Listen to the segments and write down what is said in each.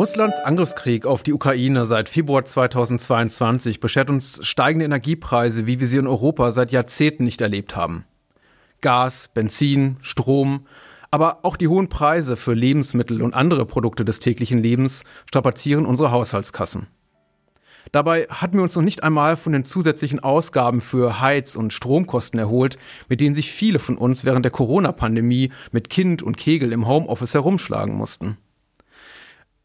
Russlands Angriffskrieg auf die Ukraine seit Februar 2022 beschert uns steigende Energiepreise, wie wir sie in Europa seit Jahrzehnten nicht erlebt haben. Gas, Benzin, Strom, aber auch die hohen Preise für Lebensmittel und andere Produkte des täglichen Lebens strapazieren unsere Haushaltskassen. Dabei hatten wir uns noch nicht einmal von den zusätzlichen Ausgaben für Heiz- und Stromkosten erholt, mit denen sich viele von uns während der Corona-Pandemie mit Kind und Kegel im Homeoffice herumschlagen mussten.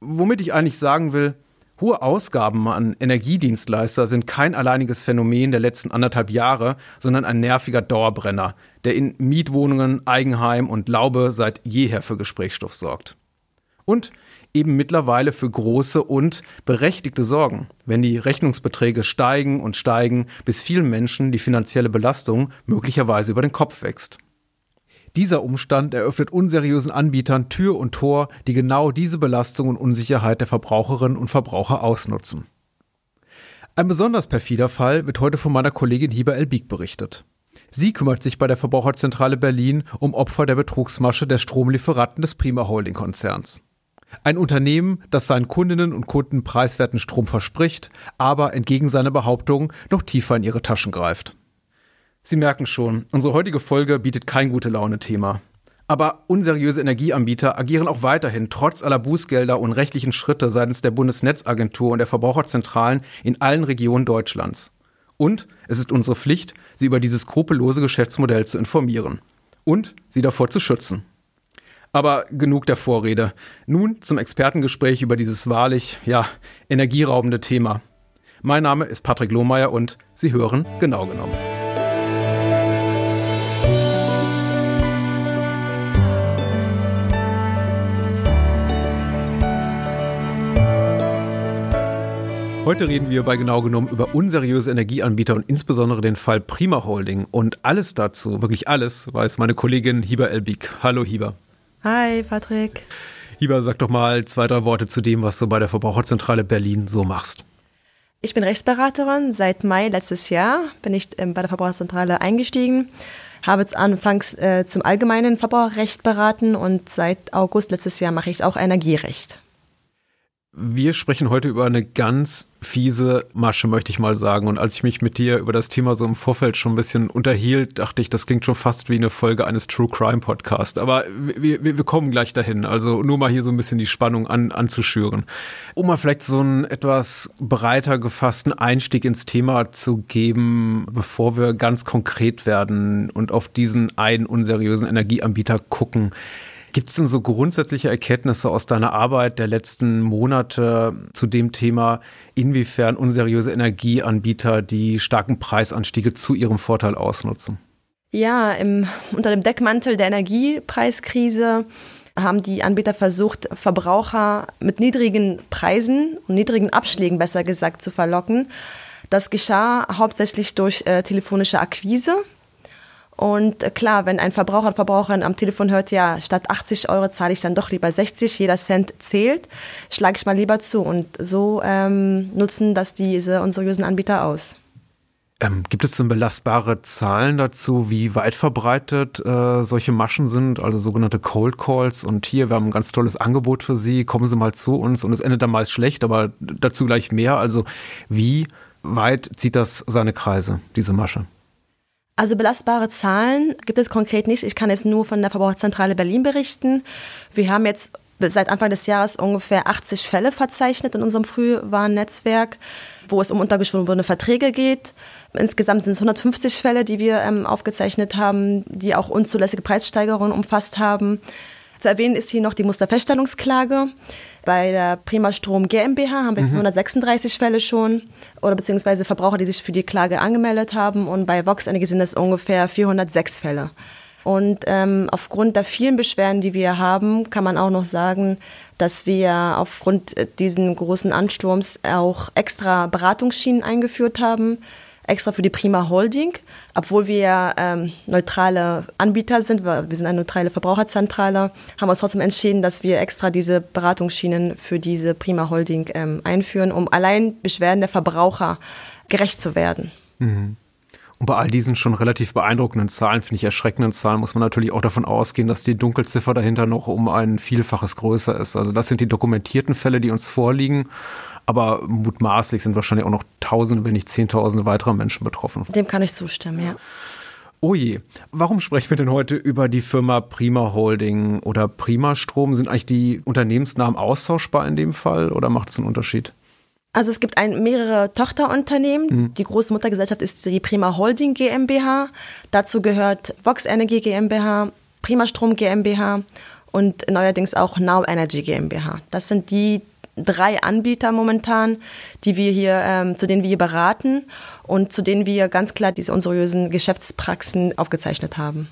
Womit ich eigentlich sagen will, hohe Ausgaben an Energiedienstleister sind kein alleiniges Phänomen der letzten anderthalb Jahre, sondern ein nerviger Dauerbrenner, der in Mietwohnungen, Eigenheim und Laube seit jeher für Gesprächsstoff sorgt. Und eben mittlerweile für große und berechtigte Sorgen, wenn die Rechnungsbeträge steigen und steigen, bis vielen Menschen die finanzielle Belastung möglicherweise über den Kopf wächst. Dieser Umstand eröffnet unseriösen Anbietern Tür und Tor, die genau diese Belastung und Unsicherheit der Verbraucherinnen und Verbraucher ausnutzen. Ein besonders perfider Fall wird heute von meiner Kollegin Hiba Elbik berichtet. Sie kümmert sich bei der Verbraucherzentrale Berlin um Opfer der Betrugsmasche der Stromlieferanten des Prima Holding Konzerns. Ein Unternehmen, das seinen Kundinnen und Kunden preiswerten Strom verspricht, aber entgegen seiner Behauptung noch tiefer in ihre Taschen greift. Sie merken schon, unsere heutige Folge bietet kein gute Laune-Thema. Aber unseriöse Energieanbieter agieren auch weiterhin trotz aller Bußgelder und rechtlichen Schritte seitens der Bundesnetzagentur und der Verbraucherzentralen in allen Regionen Deutschlands. Und es ist unsere Pflicht, sie über dieses skrupellose Geschäftsmodell zu informieren und sie davor zu schützen. Aber genug der Vorrede. Nun zum Expertengespräch über dieses wahrlich, ja, energieraubende Thema. Mein Name ist Patrick Lohmeier und Sie hören genau genommen. Heute reden wir bei genau genommen über unseriöse Energieanbieter und insbesondere den Fall Prima Holding. Und alles dazu, wirklich alles, weiß meine Kollegin Hiba Elbik. Hallo Hiba. Hi Patrick. Hiba, sag doch mal zwei, drei Worte zu dem, was du bei der Verbraucherzentrale Berlin so machst. Ich bin Rechtsberaterin. Seit Mai letztes Jahr bin ich ähm, bei der Verbraucherzentrale eingestiegen. Habe jetzt anfangs äh, zum allgemeinen Verbraucherrecht beraten und seit August letztes Jahr mache ich auch Energierecht. Wir sprechen heute über eine ganz fiese Masche, möchte ich mal sagen. Und als ich mich mit dir über das Thema so im Vorfeld schon ein bisschen unterhielt, dachte ich, das klingt schon fast wie eine Folge eines True Crime Podcasts. Aber wir, wir, wir kommen gleich dahin. Also nur mal hier so ein bisschen die Spannung an, anzuschüren. Um mal vielleicht so einen etwas breiter gefassten Einstieg ins Thema zu geben, bevor wir ganz konkret werden und auf diesen einen unseriösen Energieanbieter gucken. Gibt es denn so grundsätzliche Erkenntnisse aus deiner Arbeit der letzten Monate zu dem Thema, inwiefern unseriöse Energieanbieter die starken Preisanstiege zu ihrem Vorteil ausnutzen? Ja, im, unter dem Deckmantel der Energiepreiskrise haben die Anbieter versucht, Verbraucher mit niedrigen Preisen und niedrigen Abschlägen besser gesagt zu verlocken. Das geschah hauptsächlich durch äh, telefonische Akquise. Und äh, klar, wenn ein Verbraucher oder Verbraucherin am Telefon hört, ja, statt 80 Euro zahle ich dann doch lieber 60, jeder Cent zählt, schlage ich mal lieber zu. Und so ähm, nutzen das diese unseriösen Anbieter aus. Ähm, gibt es denn belastbare Zahlen dazu, wie weit verbreitet äh, solche Maschen sind, also sogenannte Cold Calls? Und hier, wir haben ein ganz tolles Angebot für Sie, kommen Sie mal zu uns. Und es endet dann meist schlecht, aber dazu gleich mehr. Also wie weit zieht das seine Kreise, diese Masche? Also belastbare Zahlen gibt es konkret nicht. Ich kann jetzt nur von der Verbraucherzentrale Berlin berichten. Wir haben jetzt seit Anfang des Jahres ungefähr 80 Fälle verzeichnet in unserem Frühwarnnetzwerk, wo es um untergeschobene Verträge geht. Insgesamt sind es 150 Fälle, die wir ähm, aufgezeichnet haben, die auch unzulässige Preissteigerungen umfasst haben. Zu erwähnen ist hier noch die Musterfeststellungsklage. Bei der Prima Strom GmbH haben wir mhm. 136 Fälle schon oder beziehungsweise Verbraucher, die sich für die Klage angemeldet haben. Und bei Vox Energy sind es ungefähr 406 Fälle. Und ähm, aufgrund der vielen Beschwerden, die wir haben, kann man auch noch sagen, dass wir aufgrund diesen großen Ansturms auch extra Beratungsschienen eingeführt haben extra für die Prima Holding, obwohl wir ähm, neutrale Anbieter sind, wir sind eine neutrale Verbraucherzentrale, haben wir uns trotzdem entschieden, dass wir extra diese Beratungsschienen für diese Prima Holding ähm, einführen, um allein Beschwerden der Verbraucher gerecht zu werden. Mhm. Und bei all diesen schon relativ beeindruckenden Zahlen, finde ich erschreckenden Zahlen, muss man natürlich auch davon ausgehen, dass die Dunkelziffer dahinter noch um ein Vielfaches größer ist. Also das sind die dokumentierten Fälle, die uns vorliegen. Aber mutmaßlich sind wahrscheinlich auch noch Tausende, wenn nicht Zehntausende weiterer Menschen betroffen. Dem kann ich zustimmen, ja. Oh je, warum sprechen wir denn heute über die Firma Prima Holding oder Prima Strom? Sind eigentlich die Unternehmensnamen austauschbar in dem Fall oder macht es einen Unterschied? Also es gibt ein, mehrere Tochterunternehmen. Mhm. Die große Muttergesellschaft ist die Prima Holding GmbH. Dazu gehört Vox Energy GmbH, Prima Strom GmbH und neuerdings auch Now Energy GmbH. Das sind die drei Anbieter momentan, die wir hier, ähm, zu denen wir hier beraten und zu denen wir ganz klar diese unseriösen Geschäftspraxen aufgezeichnet haben.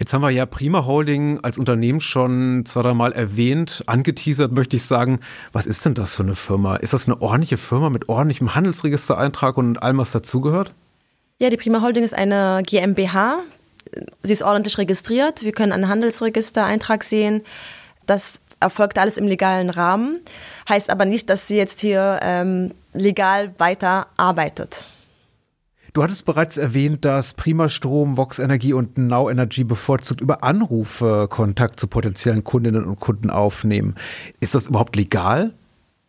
Jetzt haben wir ja Prima Holding als Unternehmen schon zwei, drei Mal erwähnt, angeteasert möchte ich sagen. Was ist denn das für eine Firma? Ist das eine ordentliche Firma mit ordentlichem Handelsregistereintrag und allem, was dazugehört? Ja, die Prima Holding ist eine GmbH. Sie ist ordentlich registriert. Wir können einen Handelsregistereintrag sehen. Das erfolgt alles im legalen Rahmen. Heißt aber nicht, dass sie jetzt hier ähm, legal weiter arbeitet. Du hattest bereits erwähnt, dass Prima Strom, Vox Energie und Now Energy bevorzugt über Anrufe Kontakt zu potenziellen Kundinnen und Kunden aufnehmen. Ist das überhaupt legal?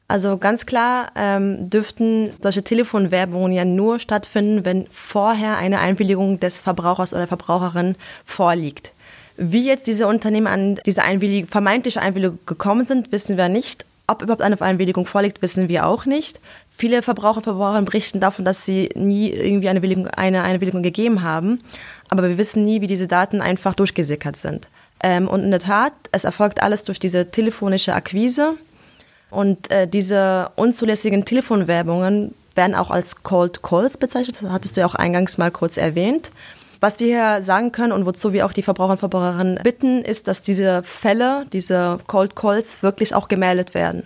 Also ganz klar ähm, dürften solche Telefonwerbungen ja nur stattfinden, wenn vorher eine Einwilligung des Verbrauchers oder Verbraucherin vorliegt. Wie jetzt diese Unternehmen an diese Einwilligung, vermeintliche Einwilligung gekommen sind, wissen wir nicht. Ob überhaupt eine Einwilligung vorliegt, wissen wir auch nicht. Viele Verbraucher, Verbraucherinnen berichten davon, dass sie nie irgendwie eine, Willigung, eine Einwilligung gegeben haben. Aber wir wissen nie, wie diese Daten einfach durchgesickert sind. Ähm, und in der Tat, es erfolgt alles durch diese telefonische Akquise. Und äh, diese unzulässigen Telefonwerbungen werden auch als Cold Calls bezeichnet. Das hattest du ja auch eingangs mal kurz erwähnt. Was wir hier sagen können und wozu wir auch die Verbraucher und Verbraucherinnen bitten, ist, dass diese Fälle, diese Cold Calls wirklich auch gemeldet werden.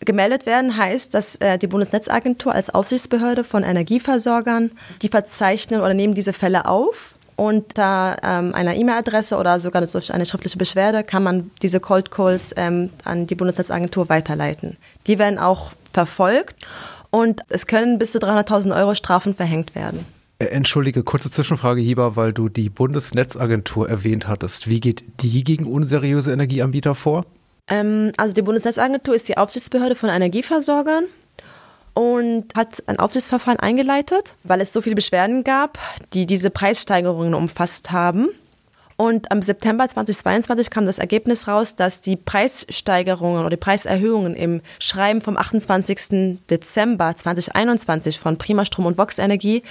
Gemeldet werden heißt, dass äh, die Bundesnetzagentur als Aufsichtsbehörde von Energieversorgern, die verzeichnen oder nehmen diese Fälle auf unter ähm, einer E-Mail-Adresse oder sogar durch eine schriftliche Beschwerde kann man diese Cold Calls ähm, an die Bundesnetzagentur weiterleiten. Die werden auch verfolgt und es können bis zu 300.000 Euro Strafen verhängt werden. Äh, entschuldige, kurze Zwischenfrage, Hieber, weil du die Bundesnetzagentur erwähnt hattest. Wie geht die gegen unseriöse Energieanbieter vor? Ähm, also die Bundesnetzagentur ist die Aufsichtsbehörde von Energieversorgern und hat ein Aufsichtsverfahren eingeleitet, weil es so viele Beschwerden gab, die diese Preissteigerungen umfasst haben. Und am September 2022 kam das Ergebnis raus, dass die Preissteigerungen oder die Preiserhöhungen im Schreiben vom 28. Dezember 2021 von Prima Strom und Vox Energie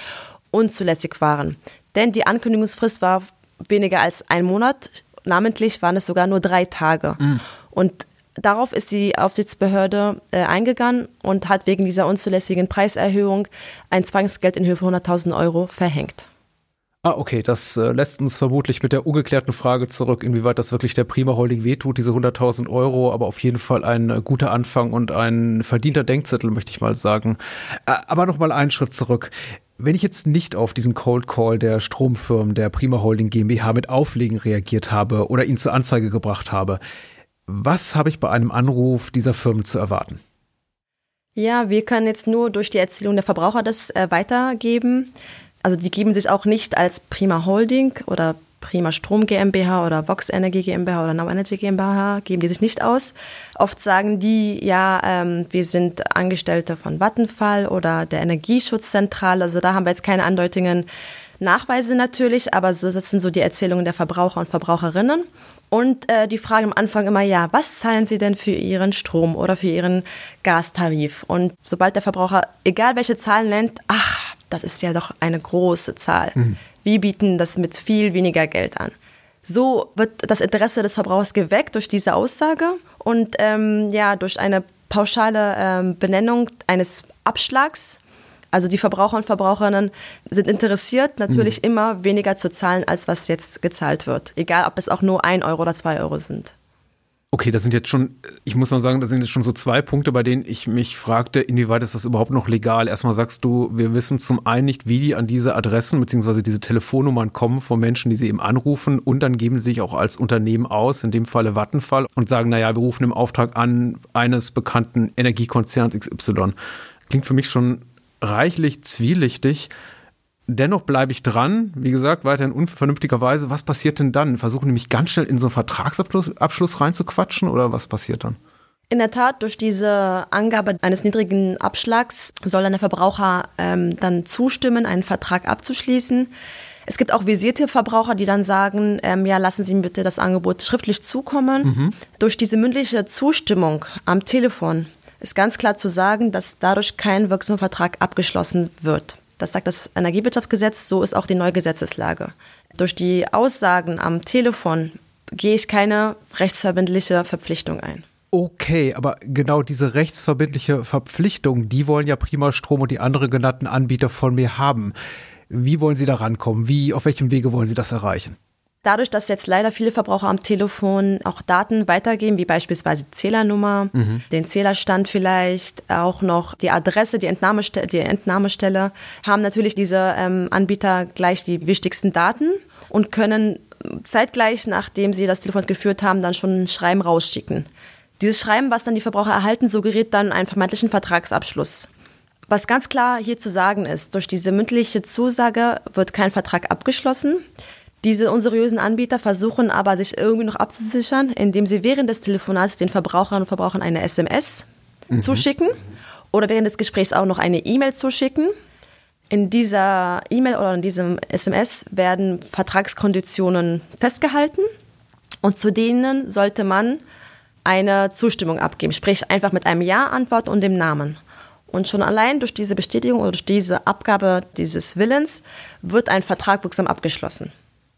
unzulässig waren. Denn die Ankündigungsfrist war weniger als ein Monat, namentlich waren es sogar nur drei Tage. Mhm. Und darauf ist die Aufsichtsbehörde äh, eingegangen und hat wegen dieser unzulässigen Preiserhöhung ein Zwangsgeld in Höhe von 100.000 Euro verhängt. Ah, okay, das äh, lässt uns vermutlich mit der ungeklärten Frage zurück, inwieweit das wirklich der Prima Holding wehtut, diese 100.000 Euro, aber auf jeden Fall ein äh, guter Anfang und ein verdienter Denkzettel, möchte ich mal sagen. Äh, aber nochmal einen Schritt zurück. Wenn ich jetzt nicht auf diesen Cold Call der Stromfirmen der Prima Holding GmbH mit Auflegen reagiert habe oder ihn zur Anzeige gebracht habe, was habe ich bei einem Anruf dieser Firmen zu erwarten? Ja, wir können jetzt nur durch die Erzählung der Verbraucher das äh, weitergeben. Also die geben sich auch nicht als Prima Holding oder Prima Strom GmbH oder Vox Energy GmbH oder Now Energy GmbH geben die sich nicht aus. Oft sagen die, ja, ähm, wir sind Angestellte von Vattenfall oder der Energieschutzzentrale. Also da haben wir jetzt keine Andeutungen, Nachweise natürlich, aber das sind so die Erzählungen der Verbraucher und Verbraucherinnen. Und äh, die Frage am Anfang immer, ja, was zahlen Sie denn für Ihren Strom oder für Ihren Gastarif? Und sobald der Verbraucher, egal welche Zahlen nennt, ach, das ist ja doch eine große Zahl. Mhm. Wir bieten das mit viel weniger Geld an. So wird das Interesse des Verbrauchers geweckt durch diese Aussage und ähm, ja, durch eine pauschale ähm, Benennung eines Abschlags. Also die Verbraucher und Verbraucherinnen sind interessiert, natürlich mhm. immer weniger zu zahlen, als was jetzt gezahlt wird. Egal, ob es auch nur ein Euro oder zwei Euro sind. Okay, das sind jetzt schon, ich muss mal sagen, das sind jetzt schon so zwei Punkte, bei denen ich mich fragte, inwieweit ist das überhaupt noch legal? Erstmal sagst du, wir wissen zum einen nicht, wie die an diese Adressen bzw. diese Telefonnummern kommen von Menschen, die sie eben anrufen und dann geben sie sich auch als Unternehmen aus, in dem Falle Vattenfall, und sagen, naja, wir rufen im Auftrag an eines bekannten Energiekonzerns XY. Klingt für mich schon reichlich zwielichtig. Dennoch bleibe ich dran, wie gesagt, weiterhin unvernünftigerweise. Was passiert denn dann? Versuchen die mich ganz schnell in so einen Vertragsabschluss reinzuquatschen oder was passiert dann? In der Tat, durch diese Angabe eines niedrigen Abschlags soll dann der Verbraucher ähm, dann zustimmen, einen Vertrag abzuschließen. Es gibt auch visierte Verbraucher, die dann sagen, ähm, ja, lassen Sie mir bitte das Angebot schriftlich zukommen. Mhm. Durch diese mündliche Zustimmung am Telefon ist ganz klar zu sagen, dass dadurch kein wirksamer Vertrag abgeschlossen wird. Das sagt das Energiewirtschaftsgesetz, so ist auch die neue Gesetzeslage. Durch die Aussagen am Telefon gehe ich keine rechtsverbindliche Verpflichtung ein. Okay, aber genau diese rechtsverbindliche Verpflichtung, die wollen ja Prima Strom und die anderen genannten Anbieter von mir haben. Wie wollen Sie da rankommen? Wie, auf welchem Wege wollen Sie das erreichen? Dadurch, dass jetzt leider viele Verbraucher am Telefon auch Daten weitergeben, wie beispielsweise die Zählernummer, mhm. den Zählerstand vielleicht, auch noch die Adresse, die, Entnahmestelle, die Entnahmestelle, haben natürlich diese ähm, Anbieter gleich die wichtigsten Daten und können zeitgleich, nachdem sie das Telefon geführt haben, dann schon ein Schreiben rausschicken. Dieses Schreiben, was dann die Verbraucher erhalten, suggeriert dann einen vermeintlichen Vertragsabschluss. Was ganz klar hier zu sagen ist, durch diese mündliche Zusage wird kein Vertrag abgeschlossen. Diese unseriösen Anbieter versuchen aber, sich irgendwie noch abzusichern, indem sie während des Telefonats den Verbraucherinnen und Verbrauchern eine SMS mhm. zuschicken oder während des Gesprächs auch noch eine E-Mail zuschicken. In dieser E-Mail oder in diesem SMS werden Vertragskonditionen festgehalten und zu denen sollte man eine Zustimmung abgeben, sprich einfach mit einem Ja antworten und dem Namen. Und schon allein durch diese Bestätigung oder durch diese Abgabe dieses Willens wird ein Vertrag wirksam abgeschlossen.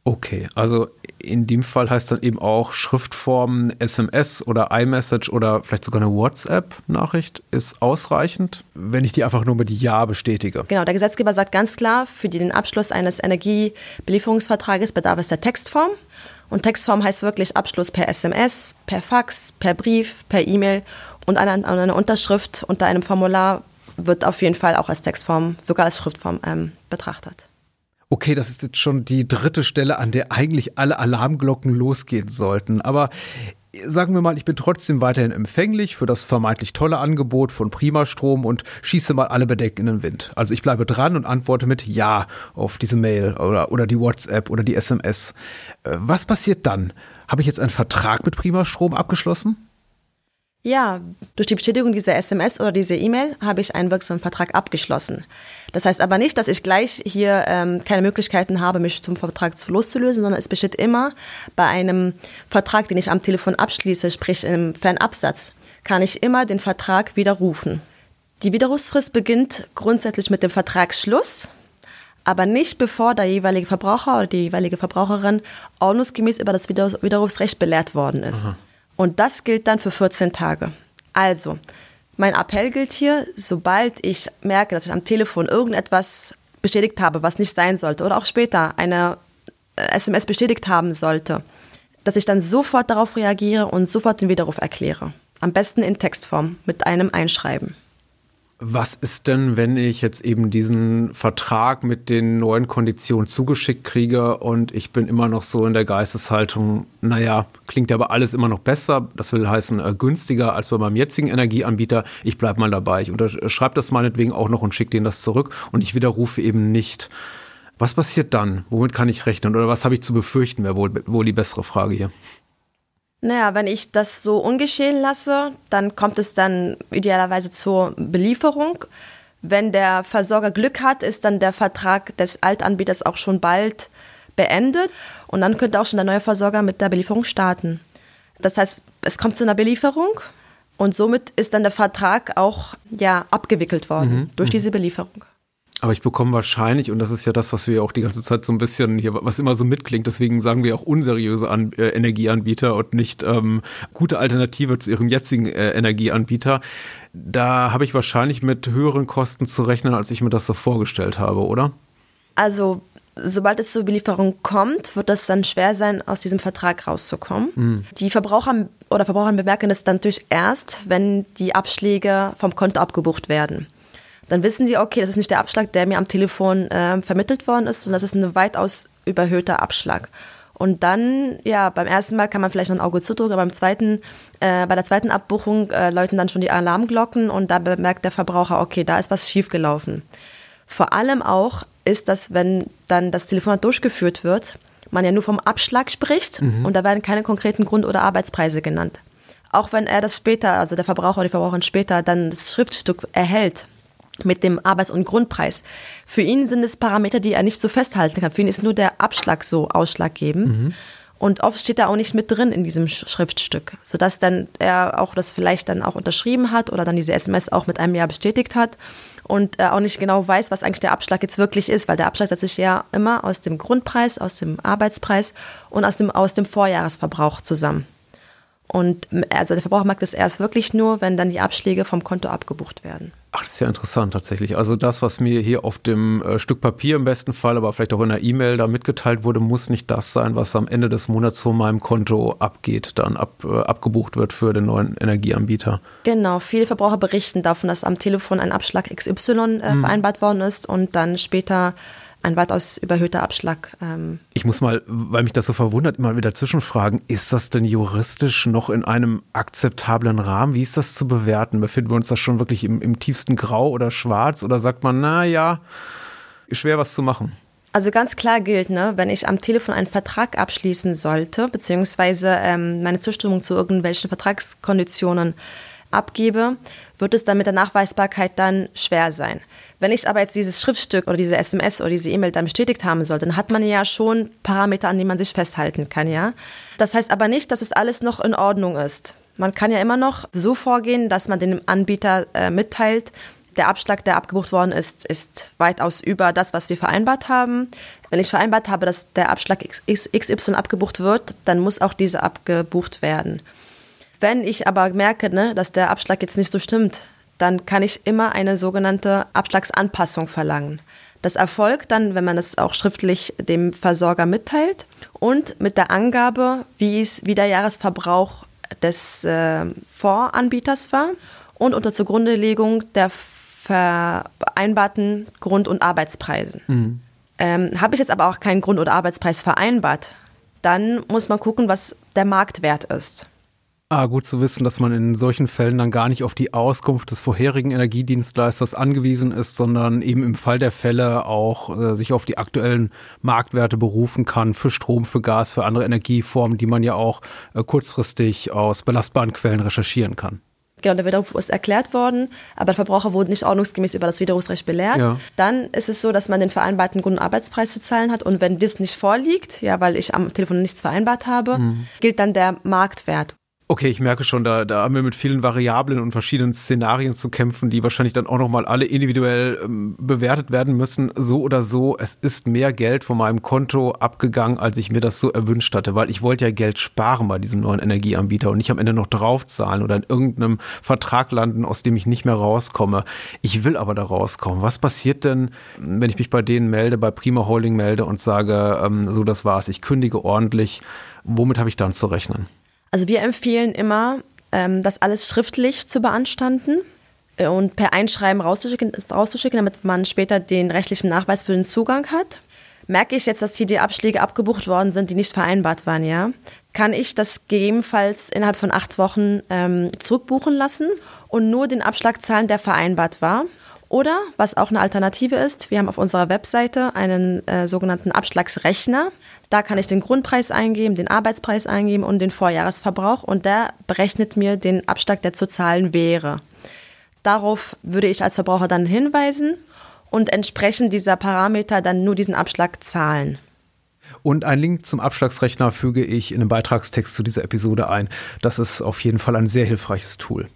Okay, also in dem Fall heißt dann eben auch Schriftform SMS oder iMessage oder vielleicht sogar eine WhatsApp-Nachricht ist ausreichend, wenn ich die einfach nur mit Ja bestätige. Genau, der Gesetzgeber sagt ganz klar, für den Abschluss eines Energiebelieferungsvertrages bedarf es der Textform. Und Textform heißt wirklich Abschluss per SMS, per Fax, per Brief, per E-Mail und eine, eine, Unterschrift unter einem Formular wird auf jeden Fall auch als Textform, sogar als Schriftform ähm, betrachtet. Okay, das ist jetzt schon die dritte Stelle, an der eigentlich alle Alarmglocken losgehen sollten. Aber sagen wir mal, ich bin trotzdem weiterhin empfänglich für das vermeintlich tolle Angebot von Primastrom und schieße mal alle Bedenken in den Wind. Also ich bleibe dran und antworte mit Ja auf diese Mail oder, oder die WhatsApp oder die SMS. Äh, was passiert dann? Habe ich jetzt einen Vertrag mit Primastrom abgeschlossen? Ja, durch die Bestätigung dieser SMS oder dieser E-Mail habe ich einen wirksamen Vertrag abgeschlossen. Das heißt aber nicht, dass ich gleich hier ähm, keine Möglichkeiten habe, mich zum Vertrag loszulösen, sondern es besteht immer bei einem Vertrag, den ich am Telefon abschließe, sprich im Fernabsatz, kann ich immer den Vertrag widerrufen. Die Widerrufsfrist beginnt grundsätzlich mit dem Vertragsschluss, aber nicht bevor der jeweilige Verbraucher oder die jeweilige Verbraucherin ordnungsgemäß über das Widerrufsrecht belehrt worden ist. Aha. Und das gilt dann für 14 Tage. Also, mein Appell gilt hier, sobald ich merke, dass ich am Telefon irgendetwas bestätigt habe, was nicht sein sollte, oder auch später eine SMS äh, bestätigt haben sollte, dass ich dann sofort darauf reagiere und sofort den Widerruf erkläre. Am besten in Textform mit einem Einschreiben. Was ist denn, wenn ich jetzt eben diesen Vertrag mit den neuen Konditionen zugeschickt kriege und ich bin immer noch so in der Geisteshaltung, naja, klingt ja aber alles immer noch besser, das will heißen äh, günstiger als bei meinem jetzigen Energieanbieter, ich bleibe mal dabei. Ich unterschreibe das meinetwegen auch noch und schicke denen das zurück und ich widerrufe eben nicht. Was passiert dann? Womit kann ich rechnen oder was habe ich zu befürchten, wäre wohl, wohl die bessere Frage hier. Naja, wenn ich das so ungeschehen lasse, dann kommt es dann idealerweise zur Belieferung. Wenn der Versorger Glück hat, ist dann der Vertrag des Altanbieters auch schon bald beendet und dann könnte auch schon der neue Versorger mit der Belieferung starten. Das heißt, es kommt zu einer Belieferung und somit ist dann der Vertrag auch ja abgewickelt worden mhm. durch mhm. diese Belieferung. Aber ich bekomme wahrscheinlich, und das ist ja das, was wir auch die ganze Zeit so ein bisschen hier, was immer so mitklingt, deswegen sagen wir auch unseriöse An äh, Energieanbieter und nicht ähm, gute Alternative zu ihrem jetzigen äh, Energieanbieter. Da habe ich wahrscheinlich mit höheren Kosten zu rechnen, als ich mir das so vorgestellt habe, oder? Also, sobald es zur Belieferung kommt, wird es dann schwer sein, aus diesem Vertrag rauszukommen. Mhm. Die Verbraucher oder Verbraucher bemerken es dann natürlich erst, wenn die Abschläge vom Konto abgebucht werden dann wissen sie, okay, das ist nicht der Abschlag, der mir am Telefon äh, vermittelt worden ist, sondern das ist ein weitaus überhöhter Abschlag. Und dann, ja, beim ersten Mal kann man vielleicht noch ein Auge zudrücken, aber beim zweiten, äh, bei der zweiten Abbuchung äh, läuten dann schon die Alarmglocken und da bemerkt der Verbraucher, okay, da ist was schiefgelaufen. Vor allem auch ist, dass wenn dann das Telefonat durchgeführt wird, man ja nur vom Abschlag spricht mhm. und da werden keine konkreten Grund- oder Arbeitspreise genannt. Auch wenn er das später, also der Verbraucher oder die Verbraucherin später dann das Schriftstück erhält mit dem Arbeits- und Grundpreis. Für ihn sind es Parameter, die er nicht so festhalten kann. Für ihn ist nur der Abschlag so ausschlaggebend. Mhm. Und oft steht er auch nicht mit drin in diesem Schriftstück, sodass dann er auch das vielleicht dann auch unterschrieben hat oder dann diese SMS auch mit einem Jahr bestätigt hat und auch nicht genau weiß, was eigentlich der Abschlag jetzt wirklich ist, weil der Abschlag setzt sich ja immer aus dem Grundpreis, aus dem Arbeitspreis und aus dem, aus dem Vorjahresverbrauch zusammen. Und also der Verbraucher mag das erst wirklich nur, wenn dann die Abschläge vom Konto abgebucht werden. Ach, das ist ja interessant tatsächlich. Also das, was mir hier auf dem äh, Stück Papier im besten Fall, aber vielleicht auch in der E-Mail da mitgeteilt wurde, muss nicht das sein, was am Ende des Monats von meinem Konto abgeht, dann ab, äh, abgebucht wird für den neuen Energieanbieter. Genau, viele Verbraucher berichten davon, dass am Telefon ein Abschlag XY äh, hm. vereinbart worden ist und dann später ein weitaus überhöhter Abschlag. Ähm. Ich muss mal, weil mich das so verwundert, immer wieder zwischenfragen, ist das denn juristisch noch in einem akzeptablen Rahmen? Wie ist das zu bewerten? Befinden wir uns da schon wirklich im, im tiefsten Grau oder Schwarz oder sagt man, na ja, schwer was zu machen? Also ganz klar gilt, ne, wenn ich am Telefon einen Vertrag abschließen sollte, beziehungsweise ähm, meine Zustimmung zu irgendwelchen Vertragskonditionen abgebe, wird es dann mit der Nachweisbarkeit dann schwer sein. Wenn ich aber jetzt dieses Schriftstück oder diese SMS oder diese E-Mail dann bestätigt haben soll, dann hat man ja schon Parameter, an denen man sich festhalten kann, ja. Das heißt aber nicht, dass es alles noch in Ordnung ist. Man kann ja immer noch so vorgehen, dass man dem Anbieter äh, mitteilt, der Abschlag, der abgebucht worden ist, ist weitaus über das, was wir vereinbart haben. Wenn ich vereinbart habe, dass der Abschlag XY abgebucht wird, dann muss auch dieser abgebucht werden. Wenn ich aber merke, ne, dass der Abschlag jetzt nicht so stimmt, dann kann ich immer eine sogenannte Abschlagsanpassung verlangen. Das erfolgt dann, wenn man es auch schriftlich dem Versorger mitteilt und mit der Angabe, wie, es, wie der Jahresverbrauch des äh, Voranbieters war und unter Zugrundelegung der vereinbarten Grund- und Arbeitspreisen. Mhm. Ähm, Habe ich jetzt aber auch keinen Grund- oder Arbeitspreis vereinbart, dann muss man gucken, was der Marktwert ist. Ah, gut zu wissen, dass man in solchen Fällen dann gar nicht auf die Auskunft des vorherigen Energiedienstleisters angewiesen ist, sondern eben im Fall der Fälle auch äh, sich auf die aktuellen Marktwerte berufen kann für Strom, für Gas, für andere Energieformen, die man ja auch äh, kurzfristig aus belastbaren Quellen recherchieren kann. Genau, der Widerruf ist erklärt worden, aber der Verbraucher wurde nicht ordnungsgemäß über das Widerrufsrecht belehrt. Ja. Dann ist es so, dass man den vereinbarten Grund- und Arbeitspreis zu zahlen hat und wenn das nicht vorliegt, ja, weil ich am Telefon nichts vereinbart habe, mhm. gilt dann der Marktwert. Okay, ich merke schon, da, da haben wir mit vielen Variablen und verschiedenen Szenarien zu kämpfen, die wahrscheinlich dann auch nochmal alle individuell ähm, bewertet werden müssen. So oder so, es ist mehr Geld von meinem Konto abgegangen, als ich mir das so erwünscht hatte, weil ich wollte ja Geld sparen bei diesem neuen Energieanbieter und nicht am Ende noch draufzahlen oder in irgendeinem Vertrag landen, aus dem ich nicht mehr rauskomme. Ich will aber da rauskommen. Was passiert denn, wenn ich mich bei denen melde, bei Prima Holding melde und sage, ähm, so das war's, ich kündige ordentlich. Womit habe ich dann zu rechnen? Also wir empfehlen immer, ähm, das alles schriftlich zu beanstanden äh, und per Einschreiben rauszuschicken, rauszuschicken, damit man später den rechtlichen Nachweis für den Zugang hat. Merke ich jetzt, dass hier die Abschläge abgebucht worden sind, die nicht vereinbart waren, ja, kann ich das gegebenenfalls innerhalb von acht Wochen ähm, zurückbuchen lassen und nur den Abschlag zahlen, der vereinbart war. Oder, was auch eine Alternative ist, wir haben auf unserer Webseite einen äh, sogenannten Abschlagsrechner. Da kann ich den Grundpreis eingeben, den Arbeitspreis eingeben und den Vorjahresverbrauch und der berechnet mir den Abschlag, der zu zahlen wäre. Darauf würde ich als Verbraucher dann hinweisen und entsprechend dieser Parameter dann nur diesen Abschlag zahlen. Und einen Link zum Abschlagsrechner füge ich in den Beitragstext zu dieser Episode ein. Das ist auf jeden Fall ein sehr hilfreiches Tool.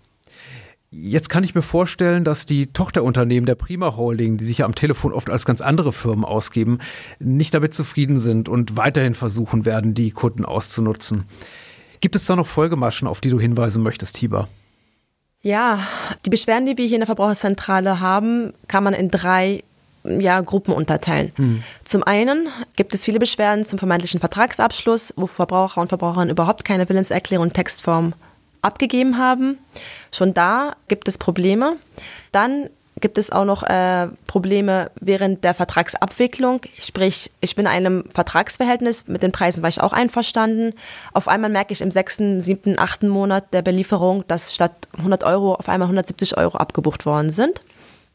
Jetzt kann ich mir vorstellen, dass die Tochterunternehmen der Prima Holding, die sich ja am Telefon oft als ganz andere Firmen ausgeben, nicht damit zufrieden sind und weiterhin versuchen werden, die Kunden auszunutzen. Gibt es da noch Folgemaschen, auf die du hinweisen möchtest, Tiber? Ja, die Beschwerden, die wir hier in der Verbraucherzentrale haben, kann man in drei ja, Gruppen unterteilen. Hm. Zum einen gibt es viele Beschwerden zum vermeintlichen Vertragsabschluss, wo Verbraucher und Verbraucherinnen überhaupt keine Willenserklärung in Textform abgegeben haben. Schon da gibt es Probleme. Dann gibt es auch noch äh, Probleme während der Vertragsabwicklung. Sprich, ich bin in einem Vertragsverhältnis, mit den Preisen war ich auch einverstanden. Auf einmal merke ich im sechsten, siebten, achten Monat der Belieferung, dass statt 100 Euro auf einmal 170 Euro abgebucht worden sind.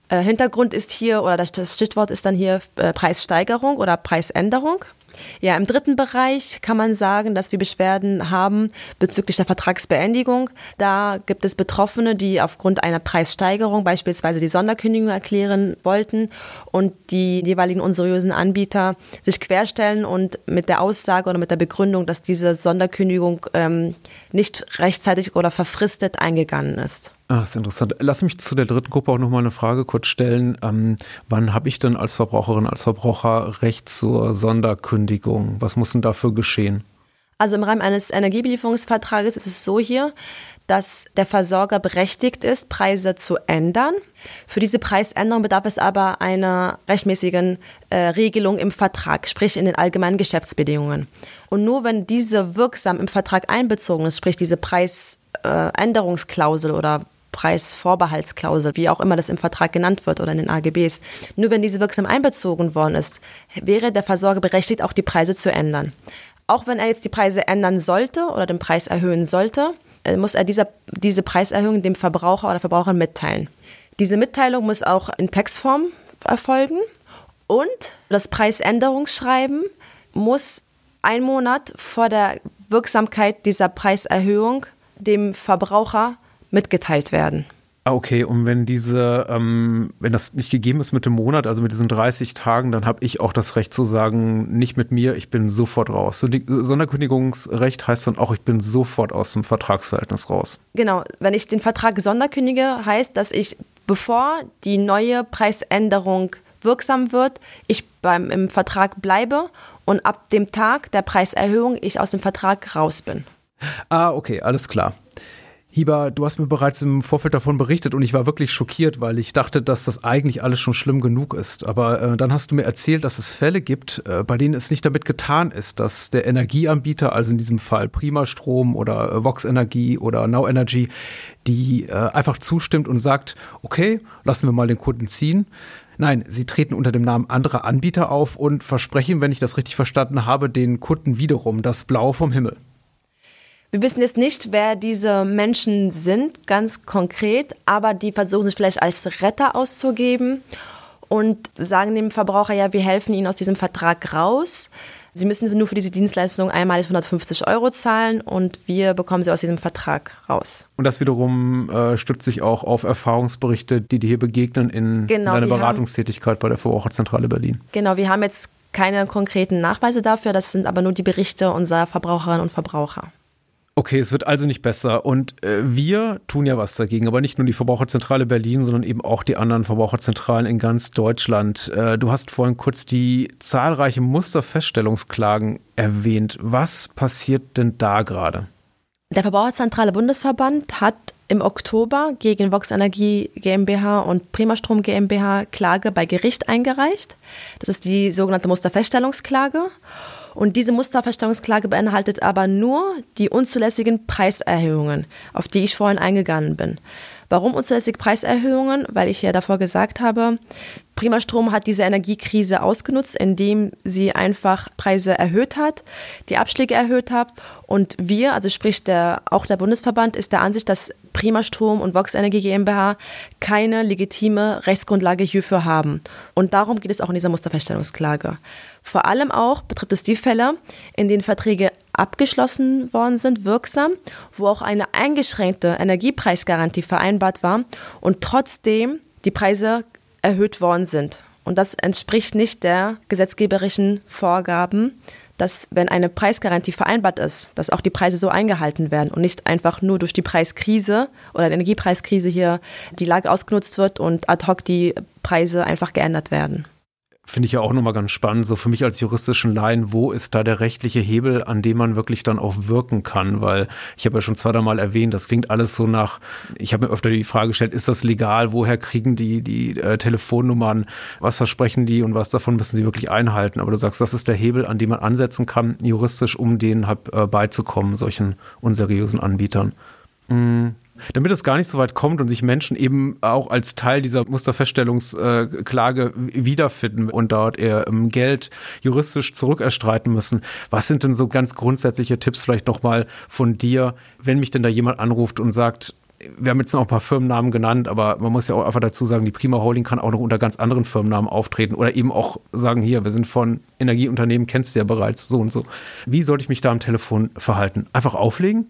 Äh, Hintergrund ist hier, oder das Stichwort ist dann hier äh, Preissteigerung oder Preisänderung. Ja, im dritten Bereich kann man sagen, dass wir Beschwerden haben bezüglich der Vertragsbeendigung. Da gibt es Betroffene, die aufgrund einer Preissteigerung beispielsweise die Sonderkündigung erklären wollten und die jeweiligen unseriösen Anbieter sich querstellen und mit der Aussage oder mit der Begründung, dass diese Sonderkündigung ähm, nicht rechtzeitig oder verfristet eingegangen ist. Ah, ist interessant. Lass mich zu der dritten Gruppe auch nochmal eine Frage kurz stellen. Ähm, wann habe ich denn als Verbraucherin, als Verbraucher Recht zur Sonderkündigung? Was muss denn dafür geschehen? Also im Rahmen eines Energiebelieferungsvertrages ist es so hier, dass der Versorger berechtigt ist, Preise zu ändern. Für diese Preisänderung bedarf es aber einer rechtmäßigen äh, Regelung im Vertrag, sprich in den allgemeinen Geschäftsbedingungen. Und nur wenn diese wirksam im Vertrag einbezogen ist, sprich diese Preisänderungsklausel äh, oder Preisvorbehaltsklausel, wie auch immer das im Vertrag genannt wird oder in den AGBs. Nur wenn diese wirksam einbezogen worden ist, wäre der Versorger berechtigt, auch die Preise zu ändern. Auch wenn er jetzt die Preise ändern sollte oder den Preis erhöhen sollte, äh, muss er dieser, diese Preiserhöhung dem Verbraucher oder Verbraucherin mitteilen. Diese Mitteilung muss auch in Textform erfolgen und das Preisänderungsschreiben muss ein Monat vor der Wirksamkeit dieser Preiserhöhung dem Verbraucher mitgeteilt werden. Ah, okay. Und wenn diese, ähm, wenn das nicht gegeben ist mit dem Monat, also mit diesen 30 Tagen, dann habe ich auch das Recht zu sagen, nicht mit mir, ich bin sofort raus. So, die, Sonderkündigungsrecht heißt dann auch, ich bin sofort aus dem Vertragsverhältnis raus. Genau. Wenn ich den Vertrag sonderkündige, heißt, dass ich, bevor die neue Preisänderung wirksam wird, ich beim im Vertrag bleibe und ab dem Tag der Preiserhöhung ich aus dem Vertrag raus bin. Ah, okay, alles klar. Hieber, du hast mir bereits im Vorfeld davon berichtet und ich war wirklich schockiert, weil ich dachte, dass das eigentlich alles schon schlimm genug ist. Aber äh, dann hast du mir erzählt, dass es Fälle gibt, äh, bei denen es nicht damit getan ist, dass der Energieanbieter, also in diesem Fall Prima Strom oder äh, Vox Energie oder Now Energy, die äh, einfach zustimmt und sagt, okay, lassen wir mal den Kunden ziehen. Nein, sie treten unter dem Namen anderer Anbieter auf und versprechen, wenn ich das richtig verstanden habe, den Kunden wiederum das Blau vom Himmel. Wir wissen jetzt nicht, wer diese Menschen sind, ganz konkret, aber die versuchen sich vielleicht als Retter auszugeben und sagen dem Verbraucher, ja, wir helfen ihnen aus diesem Vertrag raus. Sie müssen nur für diese Dienstleistung einmalig 150 Euro zahlen und wir bekommen sie aus diesem Vertrag raus. Und das wiederum äh, stützt sich auch auf Erfahrungsberichte, die dir hier begegnen in, genau, in deiner Beratungstätigkeit haben, bei der Verbraucherzentrale Berlin. Genau, wir haben jetzt keine konkreten Nachweise dafür, das sind aber nur die Berichte unserer Verbraucherinnen und Verbraucher. Okay, es wird also nicht besser. Und äh, wir tun ja was dagegen, aber nicht nur die Verbraucherzentrale Berlin, sondern eben auch die anderen Verbraucherzentralen in ganz Deutschland. Äh, du hast vorhin kurz die zahlreichen Musterfeststellungsklagen erwähnt. Was passiert denn da gerade? Der Verbraucherzentrale Bundesverband hat im Oktober gegen Vox Energie GmbH und Primastrom GmbH Klage bei Gericht eingereicht. Das ist die sogenannte Musterfeststellungsklage. Und diese Musterverstellungsklage beinhaltet aber nur die unzulässigen Preiserhöhungen, auf die ich vorhin eingegangen bin. Warum unzulässige Preiserhöhungen? Weil ich ja davor gesagt habe, Prima Strom hat diese Energiekrise ausgenutzt, indem sie einfach Preise erhöht hat, die Abschläge erhöht hat. Und wir, also sprich der, auch der Bundesverband, ist der Ansicht, dass Prima Strom und Vox Energie GmbH keine legitime Rechtsgrundlage hierfür haben. Und darum geht es auch in dieser Musterfeststellungsklage. Vor allem auch betrifft es die Fälle, in denen Verträge abgeschlossen worden sind, wirksam, wo auch eine eingeschränkte Energiepreisgarantie vereinbart war und trotzdem die Preise erhöht worden sind. Und das entspricht nicht der gesetzgeberischen Vorgaben, dass wenn eine Preisgarantie vereinbart ist, dass auch die Preise so eingehalten werden und nicht einfach nur durch die Preiskrise oder die Energiepreiskrise hier die Lage ausgenutzt wird und ad hoc die Preise einfach geändert werden finde ich ja auch nochmal ganz spannend, so für mich als juristischen Laien, wo ist da der rechtliche Hebel, an dem man wirklich dann auch wirken kann? Weil ich habe ja schon zweimal erwähnt, das klingt alles so nach, ich habe mir öfter die Frage gestellt, ist das legal? Woher kriegen die die äh, Telefonnummern? Was versprechen die und was davon müssen sie wirklich einhalten? Aber du sagst, das ist der Hebel, an dem man ansetzen kann, juristisch, um denen halt, äh, beizukommen, solchen unseriösen Anbietern. Mhm. Damit es gar nicht so weit kommt und sich Menschen eben auch als Teil dieser Musterfeststellungsklage wiederfinden und dort eher Geld juristisch zurückerstreiten müssen. Was sind denn so ganz grundsätzliche Tipps vielleicht nochmal von dir, wenn mich denn da jemand anruft und sagt, wir haben jetzt noch ein paar Firmennamen genannt, aber man muss ja auch einfach dazu sagen, die Prima Holding kann auch noch unter ganz anderen Firmennamen auftreten oder eben auch sagen, hier, wir sind von Energieunternehmen, kennst du ja bereits so und so. Wie sollte ich mich da am Telefon verhalten? Einfach auflegen?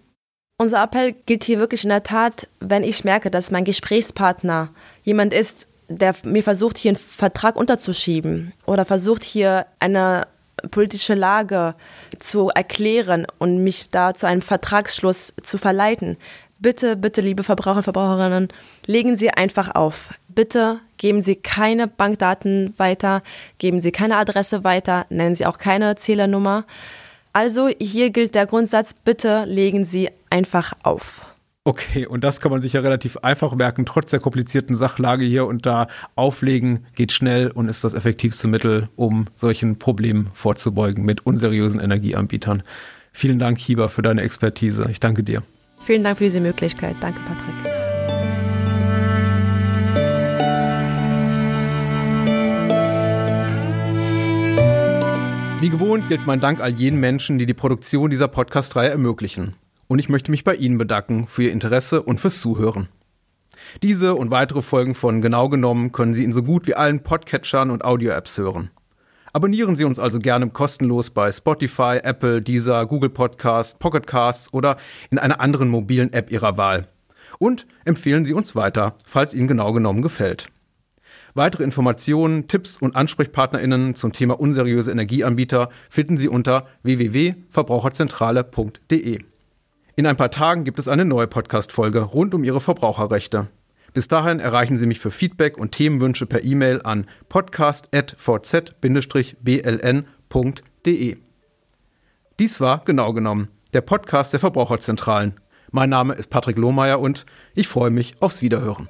Unser Appell gilt hier wirklich in der Tat, wenn ich merke, dass mein Gesprächspartner jemand ist, der mir versucht, hier einen Vertrag unterzuschieben oder versucht, hier eine politische Lage zu erklären und mich da zu einem Vertragsschluss zu verleiten. Bitte, bitte, liebe Verbraucher und Verbraucherinnen, legen Sie einfach auf. Bitte geben Sie keine Bankdaten weiter, geben Sie keine Adresse weiter, nennen Sie auch keine Zählernummer. Also hier gilt der Grundsatz, bitte legen Sie einfach auf. Okay, und das kann man sich ja relativ einfach merken, trotz der komplizierten Sachlage hier und da. Auflegen geht schnell und ist das effektivste Mittel, um solchen Problemen vorzubeugen mit unseriösen Energieanbietern. Vielen Dank, Hieber, für deine Expertise. Ich danke dir. Vielen Dank für diese Möglichkeit. Danke, Patrick. Wie gewohnt gilt mein Dank all jenen Menschen, die die Produktion dieser Podcast-Reihe ermöglichen und ich möchte mich bei Ihnen bedanken für Ihr Interesse und fürs Zuhören. Diese und weitere Folgen von Genau genommen können Sie in so gut wie allen Podcatchern und Audio-Apps hören. Abonnieren Sie uns also gerne kostenlos bei Spotify, Apple, Deezer, Google Podcast, Pocket Casts oder in einer anderen mobilen App Ihrer Wahl. Und empfehlen Sie uns weiter, falls Ihnen genau genommen gefällt. Weitere Informationen, Tipps und AnsprechpartnerInnen zum Thema unseriöse Energieanbieter finden Sie unter www.verbraucherzentrale.de. In ein paar Tagen gibt es eine neue Podcast-Folge rund um Ihre Verbraucherrechte. Bis dahin erreichen Sie mich für Feedback und Themenwünsche per E-Mail an podcast.vz-bln.de. Dies war genau genommen der Podcast der Verbraucherzentralen. Mein Name ist Patrick Lohmeier und ich freue mich aufs Wiederhören.